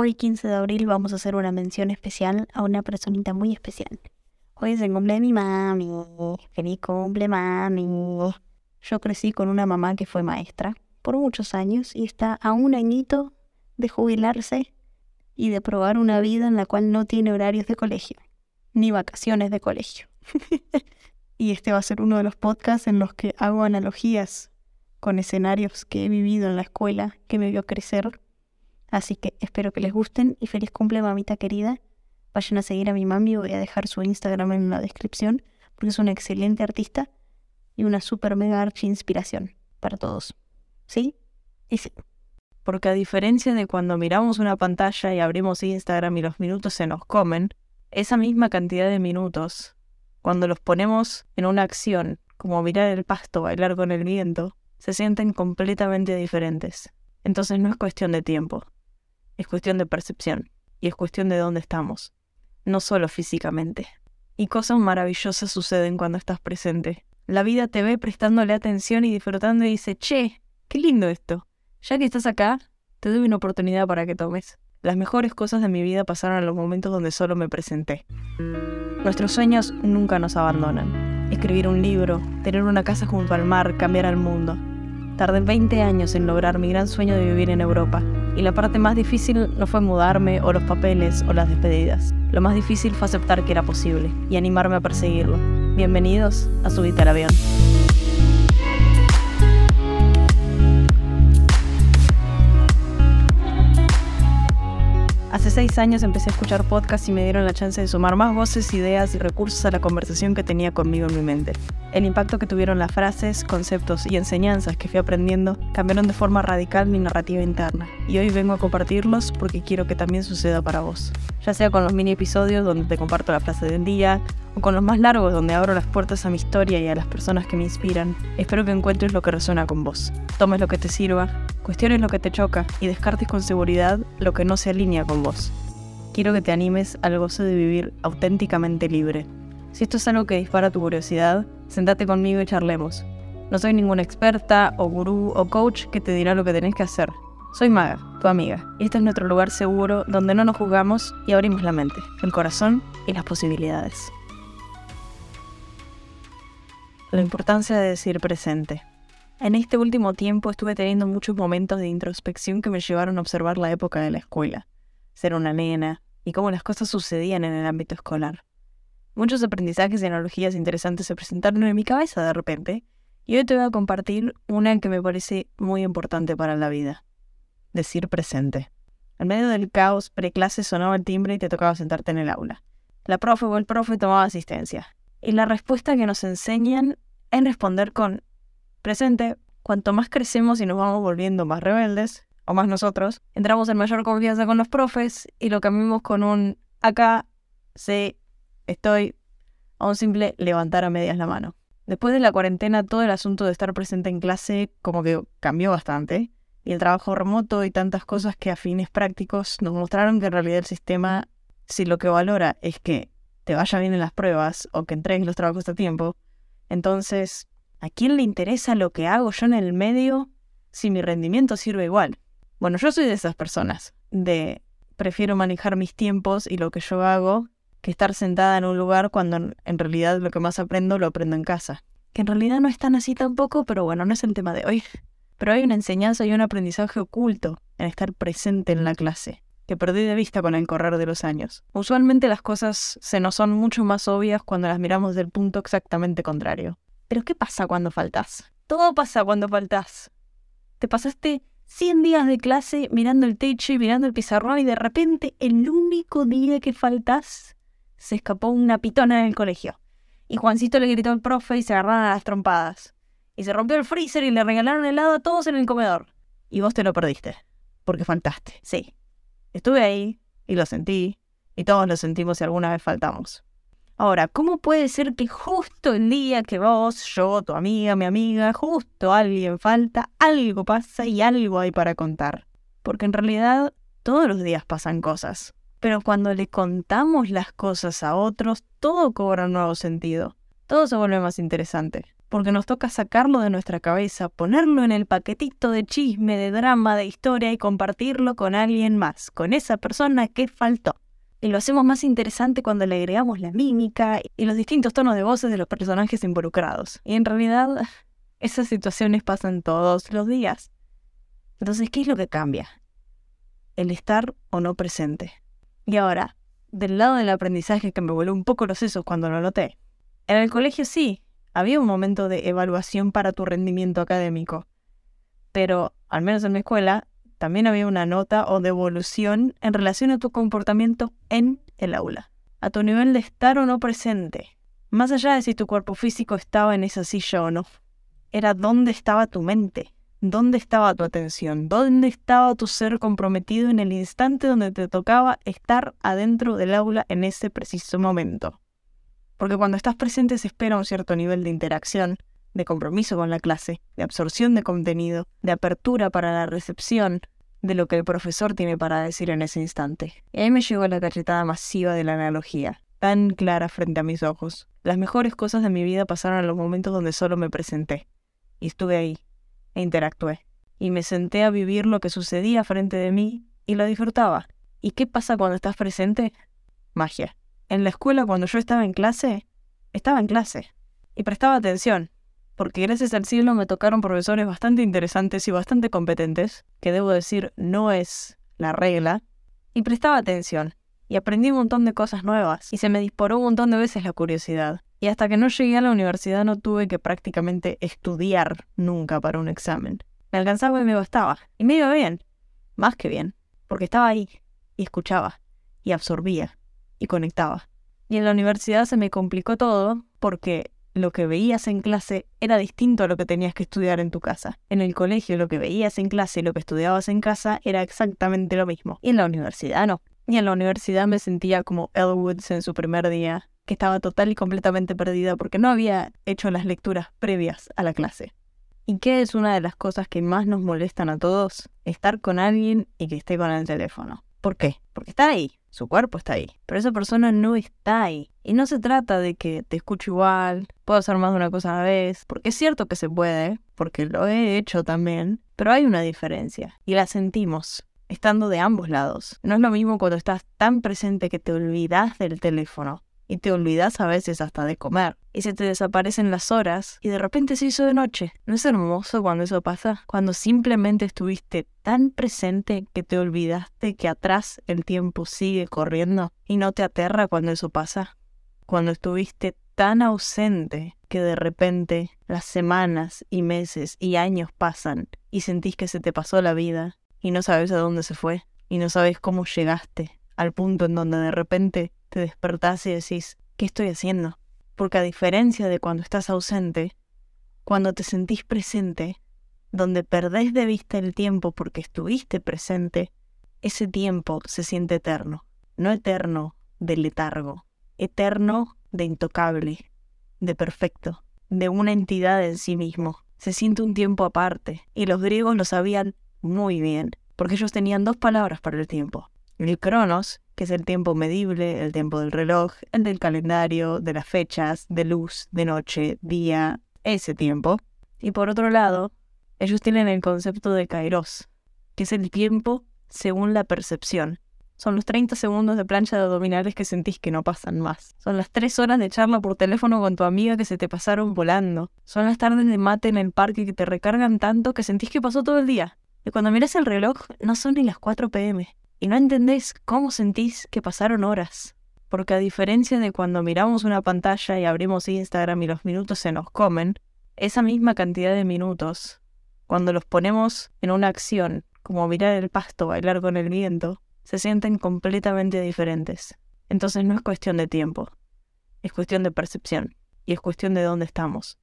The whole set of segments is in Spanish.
Hoy 15 de abril vamos a hacer una mención especial a una personita muy especial. Hoy es el cumple de mi mami. Feliz cumple mami. Yo crecí con una mamá que fue maestra por muchos años y está a un añito de jubilarse y de probar una vida en la cual no tiene horarios de colegio, ni vacaciones de colegio. y este va a ser uno de los podcasts en los que hago analogías con escenarios que he vivido en la escuela que me vio crecer. Así que espero que les gusten y feliz cumple mamita querida. Vayan a seguir a mi mami, voy a dejar su Instagram en la descripción porque es una excelente artista y una super mega archi inspiración para todos. ¿Sí? Y sí. Porque a diferencia de cuando miramos una pantalla y abrimos Instagram y los minutos se nos comen, esa misma cantidad de minutos, cuando los ponemos en una acción, como mirar el pasto, bailar con el viento, se sienten completamente diferentes. Entonces no es cuestión de tiempo, es cuestión de percepción y es cuestión de dónde estamos, no solo físicamente. Y cosas maravillosas suceden cuando estás presente. La vida te ve prestándole atención y disfrutando y dice, che, qué lindo esto. Ya que estás acá, te doy una oportunidad para que tomes. Las mejores cosas de mi vida pasaron en los momentos donde solo me presenté. Nuestros sueños nunca nos abandonan. Escribir un libro, tener una casa junto al mar, cambiar al mundo. Tardé 20 años en lograr mi gran sueño de vivir en Europa, y la parte más difícil no fue mudarme o los papeles o las despedidas. Lo más difícil fue aceptar que era posible y animarme a perseguirlo. Bienvenidos a Subite al Avión. Hace seis años empecé a escuchar podcasts y me dieron la chance de sumar más voces, ideas y recursos a la conversación que tenía conmigo en mi mente. El impacto que tuvieron las frases, conceptos y enseñanzas que fui aprendiendo cambiaron de forma radical mi narrativa interna, y hoy vengo a compartirlos porque quiero que también suceda para vos. Ya sea con los mini episodios donde te comparto la frase del día, con los más largos donde abro las puertas a mi historia y a las personas que me inspiran, espero que encuentres lo que resuena con vos. Tomes lo que te sirva, cuestiones lo que te choca y descartes con seguridad lo que no se alinea con vos. Quiero que te animes al gozo de vivir auténticamente libre. Si esto es algo que dispara tu curiosidad, sentate conmigo y charlemos. No soy ninguna experta o gurú o coach que te dirá lo que tenés que hacer. Soy Maga, tu amiga, y este es nuestro lugar seguro donde no nos juzgamos y abrimos la mente, el corazón y las posibilidades. La importancia de decir presente. En este último tiempo estuve teniendo muchos momentos de introspección que me llevaron a observar la época de la escuela, ser una nena y cómo las cosas sucedían en el ámbito escolar. Muchos aprendizajes y analogías interesantes se presentaron en mi cabeza de repente, y hoy te voy a compartir una que me parece muy importante para la vida. Decir presente. En medio del caos, preclase sonaba el timbre y te tocaba sentarte en el aula. La profe o el profe tomaba asistencia. Y la respuesta que nos enseñan es responder con presente. Cuanto más crecemos y nos vamos volviendo más rebeldes, o más nosotros, entramos en mayor confianza con los profes y lo cambiamos con un acá, sí, estoy, a un simple levantar a medias la mano. Después de la cuarentena, todo el asunto de estar presente en clase como que cambió bastante. Y el trabajo remoto y tantas cosas que a fines prácticos nos mostraron que en realidad el sistema, si lo que valora es que te vaya bien en las pruebas o que entregues los trabajos a tiempo, entonces, ¿a quién le interesa lo que hago yo en el medio si mi rendimiento sirve igual? Bueno, yo soy de esas personas, de prefiero manejar mis tiempos y lo que yo hago que estar sentada en un lugar cuando en realidad lo que más aprendo lo aprendo en casa. Que en realidad no es tan así tampoco, pero bueno, no es el tema de hoy. Pero hay una enseñanza y un aprendizaje oculto en estar presente en la clase que perdí de vista con el correr de los años. Usualmente las cosas se nos son mucho más obvias cuando las miramos del punto exactamente contrario. Pero ¿qué pasa cuando faltás? Todo pasa cuando faltás. Te pasaste 100 días de clase mirando el techo y mirando el pizarrón y de repente el único día que faltás se escapó una pitona en el colegio. Y Juancito le gritó al profe y se agarraron a las trompadas. Y se rompió el freezer y le regalaron helado a todos en el comedor. Y vos te lo perdiste. Porque faltaste. Sí, Estuve ahí y lo sentí, y todos lo sentimos si alguna vez faltamos. Ahora, ¿cómo puede ser que justo el día que vos, yo, tu amiga, mi amiga, justo alguien falta, algo pasa y algo hay para contar? Porque en realidad todos los días pasan cosas. Pero cuando le contamos las cosas a otros, todo cobra un nuevo sentido. Todo se vuelve más interesante. Porque nos toca sacarlo de nuestra cabeza, ponerlo en el paquetito de chisme, de drama, de historia y compartirlo con alguien más, con esa persona que faltó. Y lo hacemos más interesante cuando le agregamos la mímica y los distintos tonos de voces de los personajes involucrados. Y en realidad, esas situaciones pasan todos los días. Entonces, ¿qué es lo que cambia? El estar o no presente. Y ahora, del lado del aprendizaje que me voló un poco los sesos cuando lo noté. En el colegio sí, había un momento de evaluación para tu rendimiento académico. Pero, al menos en mi escuela, también había una nota o devolución en relación a tu comportamiento en el aula, a tu nivel de estar o no presente, más allá de si tu cuerpo físico estaba en esa silla o no. Era dónde estaba tu mente, dónde estaba tu atención, dónde estaba tu ser comprometido en el instante donde te tocaba estar adentro del aula en ese preciso momento. Porque cuando estás presente se espera un cierto nivel de interacción, de compromiso con la clase, de absorción de contenido, de apertura para la recepción de lo que el profesor tiene para decir en ese instante. Y ahí me llegó la cachetada masiva de la analogía, tan clara frente a mis ojos. Las mejores cosas de mi vida pasaron en los momentos donde solo me presenté. Y estuve ahí, e interactué. Y me senté a vivir lo que sucedía frente de mí y lo disfrutaba. ¿Y qué pasa cuando estás presente? Magia. En la escuela, cuando yo estaba en clase, estaba en clase. Y prestaba atención, porque gracias al cielo me tocaron profesores bastante interesantes y bastante competentes, que debo decir no es la regla, y prestaba atención. Y aprendí un montón de cosas nuevas, y se me disparó un montón de veces la curiosidad. Y hasta que no llegué a la universidad no tuve que prácticamente estudiar nunca para un examen. Me alcanzaba y me bastaba. Y me iba bien. Más que bien. Porque estaba ahí. Y escuchaba. Y absorbía y conectaba. Y en la universidad se me complicó todo porque lo que veías en clase era distinto a lo que tenías que estudiar en tu casa. En el colegio lo que veías en clase y lo que estudiabas en casa era exactamente lo mismo. Y en la universidad no. Y en la universidad me sentía como Elwoods en su primer día, que estaba total y completamente perdida porque no había hecho las lecturas previas a la clase. ¿Y qué es una de las cosas que más nos molestan a todos? Estar con alguien y que esté con el teléfono. ¿Por qué? Porque está ahí, su cuerpo está ahí, pero esa persona no está ahí. Y no se trata de que te escucho igual, puedo hacer más de una cosa a la vez, porque es cierto que se puede, porque lo he hecho también, pero hay una diferencia, y la sentimos, estando de ambos lados. No es lo mismo cuando estás tan presente que te olvidas del teléfono, y te olvidas a veces hasta de comer. Y se te desaparecen las horas y de repente se hizo de noche. ¿No es hermoso cuando eso pasa? Cuando simplemente estuviste tan presente que te olvidaste que atrás el tiempo sigue corriendo y no te aterra cuando eso pasa. Cuando estuviste tan ausente que de repente las semanas y meses y años pasan y sentís que se te pasó la vida y no sabes a dónde se fue y no sabes cómo llegaste al punto en donde de repente te despertás y decís, ¿qué estoy haciendo? Porque a diferencia de cuando estás ausente, cuando te sentís presente, donde perdés de vista el tiempo porque estuviste presente, ese tiempo se siente eterno. No eterno de letargo, eterno de intocable, de perfecto, de una entidad en sí mismo. Se siente un tiempo aparte, y los griegos lo sabían muy bien, porque ellos tenían dos palabras para el tiempo. El cronos, que es el tiempo medible, el tiempo del reloj, el del calendario, de las fechas, de luz, de noche, día, ese tiempo. Y por otro lado, ellos tienen el concepto de kairos, que es el tiempo según la percepción. Son los 30 segundos de plancha de abdominales que sentís que no pasan más. Son las 3 horas de charla por teléfono con tu amiga que se te pasaron volando. Son las tardes de mate en el parque que te recargan tanto que sentís que pasó todo el día. Y cuando miras el reloj, no son ni las 4 pm y no entendés cómo sentís que pasaron horas. Porque a diferencia de cuando miramos una pantalla y abrimos Instagram y los minutos se nos comen, esa misma cantidad de minutos, cuando los ponemos en una acción, como mirar el pasto, bailar con el viento, se sienten completamente diferentes. Entonces no es cuestión de tiempo, es cuestión de percepción y es cuestión de dónde estamos,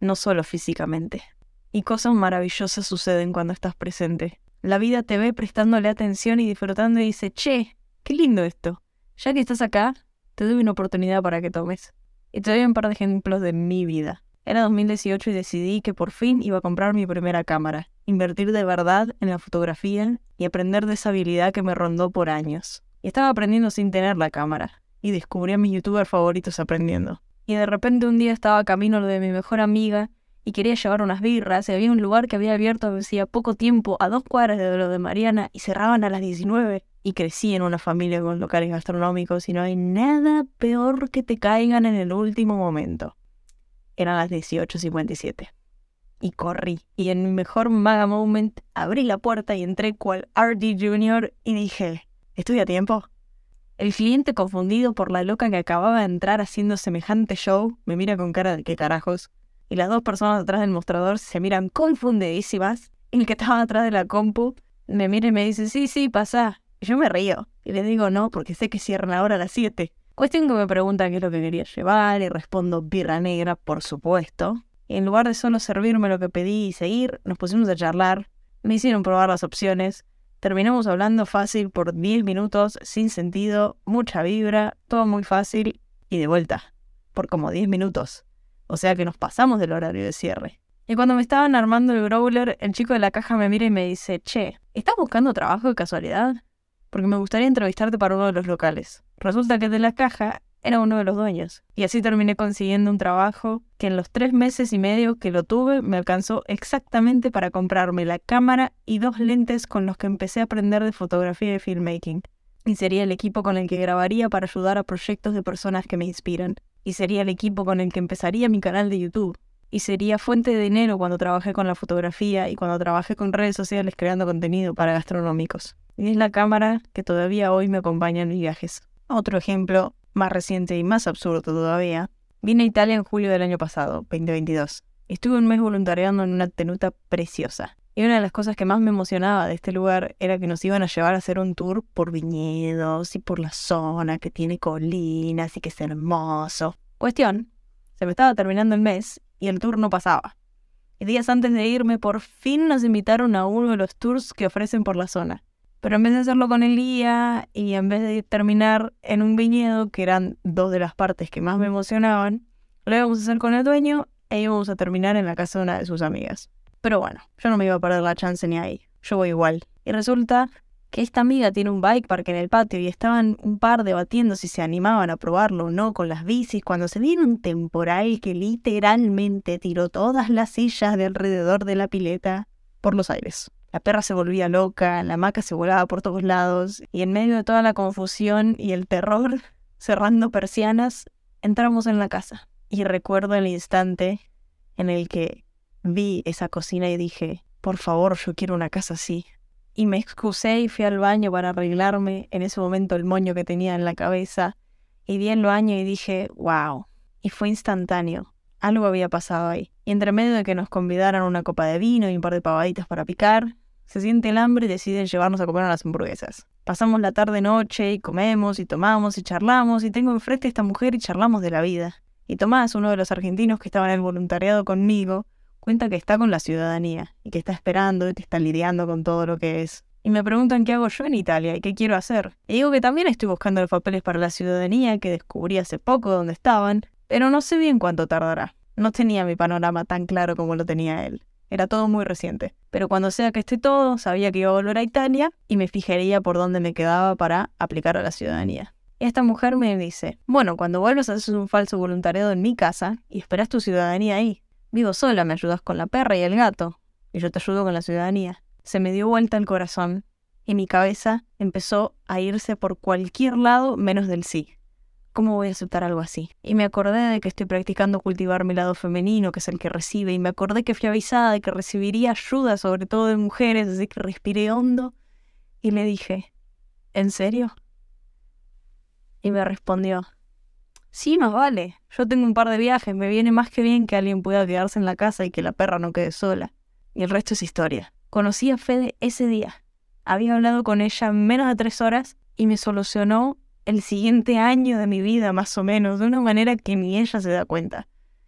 no solo físicamente. Y cosas maravillosas suceden cuando estás presente, la vida te ve prestándole atención y disfrutando y dice, che, qué lindo esto. Ya que estás acá, te doy una oportunidad para que tomes. Y te doy un par de ejemplos de mi vida. Era 2018 y decidí que por fin iba a comprar mi primera cámara, invertir de verdad en la fotografía y aprender de esa habilidad que me rondó por años. Y estaba aprendiendo sin tener la cámara, y descubrí a mis youtubers favoritos aprendiendo. Y de repente un día estaba camino de mi mejor amiga y quería llevar unas birras y había un lugar que había abierto hacía poco tiempo a dos cuadras de lo de Mariana y cerraban a las 19 y crecí en una familia con locales gastronómicos y no hay nada peor que te caigan en el último momento. Eran las 18.57 y corrí. Y en mi mejor maga moment abrí la puerta y entré cual RD Jr. y dije, ¿estoy a tiempo? El cliente confundido por la loca que acababa de entrar haciendo semejante show me mira con cara de qué carajos. Y las dos personas atrás del mostrador se miran confundidísimas. El que estaba atrás de la compu me mira y me dice, sí, sí, pasa. Y yo me río. Y le digo no, porque sé que cierran ahora a las 7. Cuestión que me preguntan qué es lo que quería llevar y respondo birra negra, por supuesto. En lugar de solo servirme lo que pedí y seguir, nos pusimos a charlar. Me hicieron probar las opciones. Terminamos hablando fácil por 10 minutos, sin sentido, mucha vibra, todo muy fácil y de vuelta, por como 10 minutos. O sea que nos pasamos del horario de cierre. Y cuando me estaban armando el growler, el chico de la caja me mira y me dice, che, ¿estás buscando trabajo de casualidad? Porque me gustaría entrevistarte para uno de los locales. Resulta que de la caja era uno de los dueños. Y así terminé consiguiendo un trabajo que en los tres meses y medio que lo tuve me alcanzó exactamente para comprarme la cámara y dos lentes con los que empecé a aprender de fotografía y filmmaking. Y sería el equipo con el que grabaría para ayudar a proyectos de personas que me inspiran. Y sería el equipo con el que empezaría mi canal de YouTube. Y sería fuente de dinero cuando trabajé con la fotografía y cuando trabajé con redes sociales creando contenido para gastronómicos. Y es la cámara que todavía hoy me acompaña en mis viajes. Otro ejemplo más reciente y más absurdo todavía, vine a Italia en julio del año pasado, 2022. Estuve un mes voluntariando en una tenuta preciosa. Y una de las cosas que más me emocionaba de este lugar era que nos iban a llevar a hacer un tour por viñedos y por la zona que tiene colinas y que es hermoso. Cuestión, se me estaba terminando el mes y el tour no pasaba. Y días antes de irme, por fin nos invitaron a uno de los tours que ofrecen por la zona. Pero en vez de hacerlo con el guía y en vez de terminar en un viñedo, que eran dos de las partes que más me emocionaban, lo íbamos a hacer con el dueño e íbamos a terminar en la casa de una de sus amigas. Pero bueno, yo no me iba a perder la chance ni ahí. Yo voy igual. Y resulta que esta amiga tiene un bike park en el patio y estaban un par debatiendo si se animaban a probarlo o no con las bicis cuando se vino un temporal que literalmente tiró todas las sillas de alrededor de la pileta por los aires. La perra se volvía loca, la hamaca se volaba por todos lados, y en medio de toda la confusión y el terror, cerrando persianas, entramos en la casa. Y recuerdo el instante en el que vi esa cocina y dije, por favor, yo quiero una casa así. Y me excusé y fui al baño para arreglarme en ese momento el moño que tenía en la cabeza. Y vi el baño y dije, wow. Y fue instantáneo. Algo había pasado ahí. Y entre medio de que nos convidaran una copa de vino y un par de pavaditas para picar, se siente el hambre y deciden llevarnos a comer unas hamburguesas. Pasamos la tarde-noche y comemos y tomamos y charlamos y tengo enfrente a esta mujer y charlamos de la vida. Y Tomás, uno de los argentinos que estaba en el voluntariado conmigo, cuenta que está con la ciudadanía y que está esperando y que está lidiando con todo lo que es. Y me preguntan qué hago yo en Italia y qué quiero hacer. Y digo que también estoy buscando los papeles para la ciudadanía que descubrí hace poco dónde estaban pero no sé bien cuánto tardará. No tenía mi panorama tan claro como lo tenía él. Era todo muy reciente. Pero cuando sea que esté todo, sabía que iba a volver a Italia y me fijaría por dónde me quedaba para aplicar a la ciudadanía. Esta mujer me dice, bueno, cuando vuelvas haces un falso voluntariado en mi casa y esperas tu ciudadanía ahí. Vivo sola, me ayudas con la perra y el gato. Y yo te ayudo con la ciudadanía. Se me dio vuelta el corazón y mi cabeza empezó a irse por cualquier lado menos del sí. ¿Cómo voy a aceptar algo así? Y me acordé de que estoy practicando cultivar mi lado femenino, que es el que recibe, y me acordé que fui avisada de que recibiría ayuda, sobre todo de mujeres, así que respiré hondo y le dije, ¿en serio? Y me respondió, sí, más vale, yo tengo un par de viajes, me viene más que bien que alguien pueda quedarse en la casa y que la perra no quede sola. Y el resto es historia. Conocí a Fede ese día. Había hablado con ella menos de tres horas y me solucionó el siguiente año de mi vida, más o menos, de una manera que ni ella se da cuenta.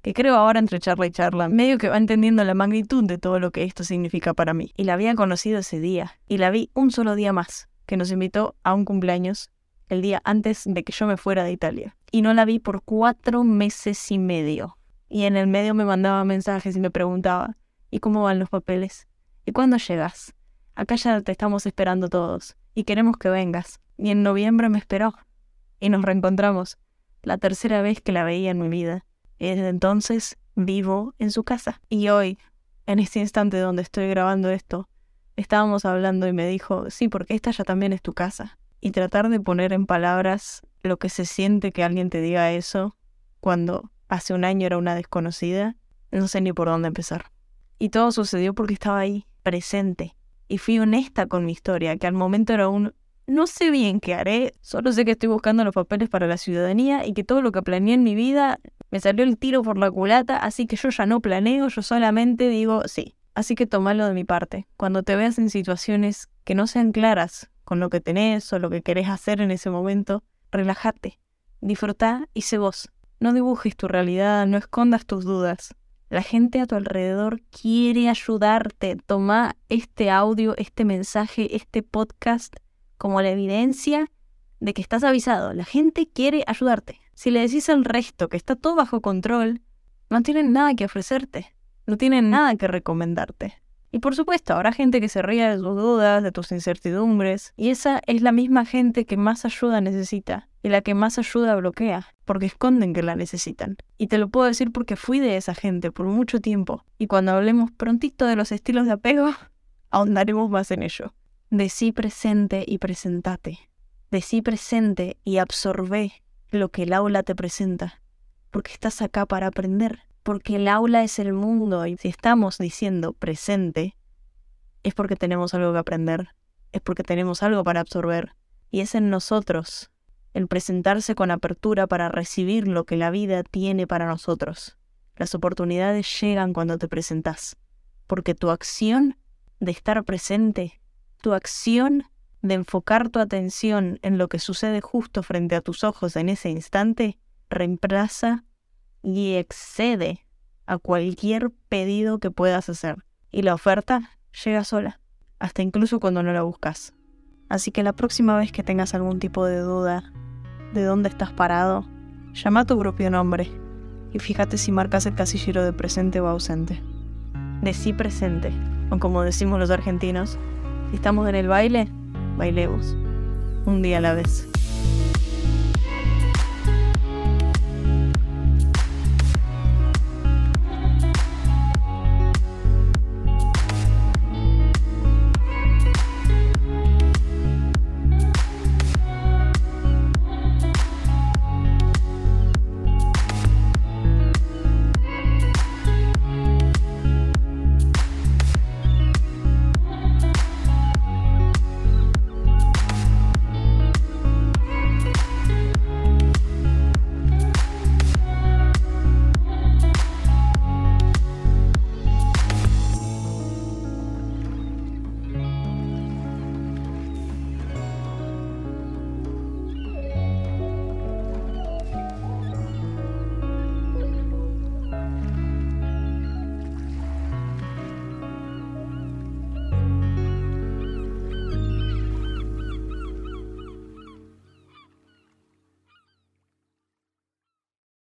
Que creo ahora entre charla y charla, medio que va entendiendo la magnitud de todo lo que esto significa para mí. Y la había conocido ese día, y la vi un solo día más, que nos invitó a un cumpleaños el día antes de que yo me fuera de Italia. Y no la vi por cuatro meses y medio. Y en el medio me mandaba mensajes y me preguntaba, ¿y cómo van los papeles? ¿Y cuándo llegas? Acá ya te estamos esperando todos, y queremos que vengas y en noviembre me esperó. Y nos reencontramos, la tercera vez que la veía en mi vida. Y desde entonces vivo en su casa. Y hoy, en este instante donde estoy grabando esto, estábamos hablando y me dijo, sí, porque esta ya también es tu casa. Y tratar de poner en palabras lo que se siente que alguien te diga eso cuando hace un año era una desconocida, no sé ni por dónde empezar. Y todo sucedió porque estaba ahí, presente. Y fui honesta con mi historia, que al momento era un no sé bien qué haré, solo sé que estoy buscando los papeles para la ciudadanía y que todo lo que planeé en mi vida me salió el tiro por la culata, así que yo ya no planeo, yo solamente digo sí. Así que tomalo de mi parte. Cuando te veas en situaciones que no sean claras con lo que tenés o lo que querés hacer en ese momento, relájate, disfrutá y sé vos. No dibujes tu realidad, no escondas tus dudas. La gente a tu alrededor quiere ayudarte. Toma este audio, este mensaje, este podcast como la evidencia de que estás avisado. La gente quiere ayudarte. Si le decís al resto que está todo bajo control, no tienen nada que ofrecerte, no tienen nada que recomendarte. Y por supuesto, habrá gente que se ría de tus dudas, de tus incertidumbres, y esa es la misma gente que más ayuda necesita y la que más ayuda bloquea, porque esconden que la necesitan. Y te lo puedo decir porque fui de esa gente por mucho tiempo, y cuando hablemos prontito de los estilos de apego, ahondaremos más en ello. Decí presente y presentate. Decí presente y absorbe lo que el aula te presenta. Porque estás acá para aprender. Porque el aula es el mundo y si estamos diciendo presente, es porque tenemos algo que aprender. Es porque tenemos algo para absorber. Y es en nosotros el presentarse con apertura para recibir lo que la vida tiene para nosotros. Las oportunidades llegan cuando te presentas. Porque tu acción de estar presente tu acción de enfocar tu atención en lo que sucede justo frente a tus ojos en ese instante reemplaza y excede a cualquier pedido que puedas hacer. Y la oferta llega sola, hasta incluso cuando no la buscas. Así que la próxima vez que tengas algún tipo de duda de dónde estás parado, llama a tu propio nombre y fíjate si marcas el casillero de presente o ausente. Decí presente, o como decimos los argentinos, estamos en el baile, bailemos. Un día a la vez.